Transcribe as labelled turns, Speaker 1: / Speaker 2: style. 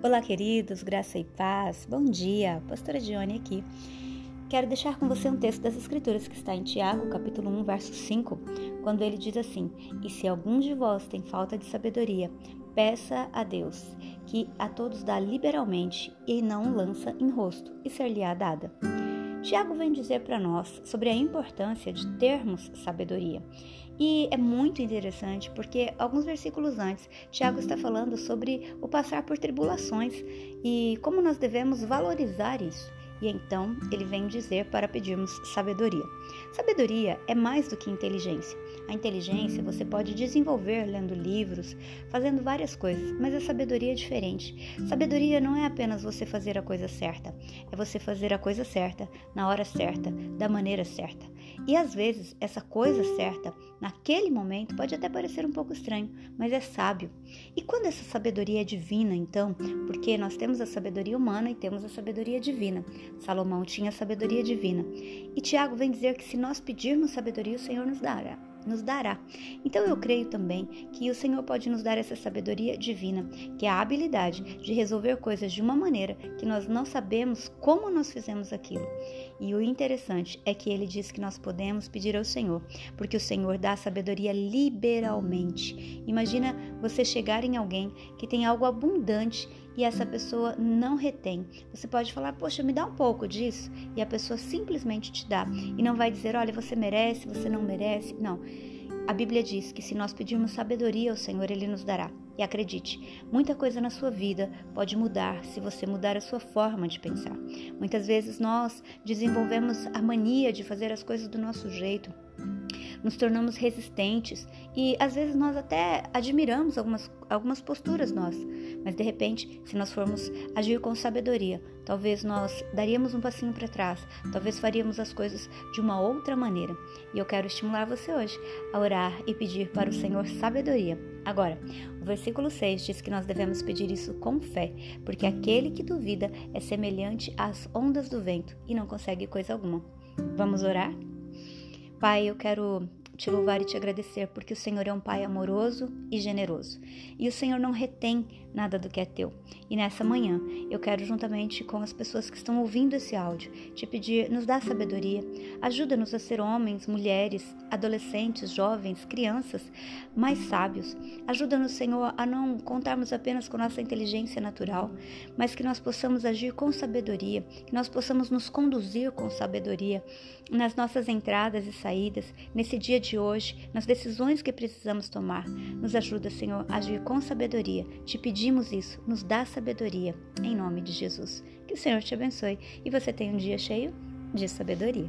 Speaker 1: Olá, queridos, graça e paz. Bom dia, Pastora Dione aqui. Quero deixar com você um texto das Escrituras que está em Tiago, capítulo 1, verso 5, quando ele diz assim: E se algum de vós tem falta de sabedoria, peça a Deus, que a todos dá liberalmente e não lança em rosto, e ser-lhe-á dada. Tiago vem dizer para nós sobre a importância de termos sabedoria. E é muito interessante porque alguns versículos antes, Tiago está falando sobre o passar por tribulações e como nós devemos valorizar isso. E então ele vem dizer para pedirmos sabedoria. Sabedoria é mais do que inteligência. A inteligência você pode desenvolver lendo livros, fazendo várias coisas, mas a sabedoria é diferente. Sabedoria não é apenas você fazer a coisa certa, é você fazer a coisa certa, na hora certa, da maneira certa. E às vezes essa coisa certa, naquele momento, pode até parecer um pouco estranho, mas é sábio. E quando essa sabedoria é divina, então, porque nós temos a sabedoria humana e temos a sabedoria divina. Salomão tinha sabedoria divina. E Tiago vem dizer que se nós pedirmos sabedoria, o Senhor nos dará nos dará. Então eu creio também que o Senhor pode nos dar essa sabedoria divina, que é a habilidade de resolver coisas de uma maneira que nós não sabemos como nós fizemos aquilo. E o interessante é que ele diz que nós podemos pedir ao Senhor, porque o Senhor dá a sabedoria liberalmente. Imagina você chegar em alguém que tem algo abundante e essa pessoa não retém. Você pode falar, poxa, me dá um pouco disso, e a pessoa simplesmente te dá. E não vai dizer, olha, você merece, você não merece. Não. A Bíblia diz que se nós pedirmos sabedoria ao Senhor, Ele nos dará. E acredite, muita coisa na sua vida pode mudar se você mudar a sua forma de pensar. Muitas vezes nós desenvolvemos a mania de fazer as coisas do nosso jeito, nos tornamos resistentes e às vezes nós até admiramos algumas, algumas posturas nós, mas de repente, se nós formos agir com sabedoria, talvez nós daríamos um passinho para trás, talvez faríamos as coisas de uma outra maneira. E eu quero estimular você hoje a orar e pedir para o Senhor sabedoria. Agora, o versículo 6 diz que nós devemos pedir isso com fé, porque aquele que duvida é semelhante às ondas do vento e não consegue coisa alguma. Vamos orar? Pai, eu quero te louvar e te agradecer, porque o Senhor é um Pai amoroso e generoso. E o Senhor não retém nada do que é teu. E nessa manhã, eu quero, juntamente com as pessoas que estão ouvindo esse áudio, te pedir, nos dá sabedoria, ajuda-nos a ser homens, mulheres, adolescentes, jovens, crianças mais sábios. Ajuda-nos, Senhor, a não contarmos apenas com nossa inteligência natural, mas que nós possamos agir com sabedoria, que nós possamos nos conduzir com sabedoria nas nossas entradas e saídas, nesse dia de hoje, nas decisões que precisamos tomar. Nos ajuda, Senhor, a agir com sabedoria. Te pedimos isso, nos dá sabedoria, em nome de Jesus. Que o Senhor te abençoe e você tenha um dia cheio de sabedoria.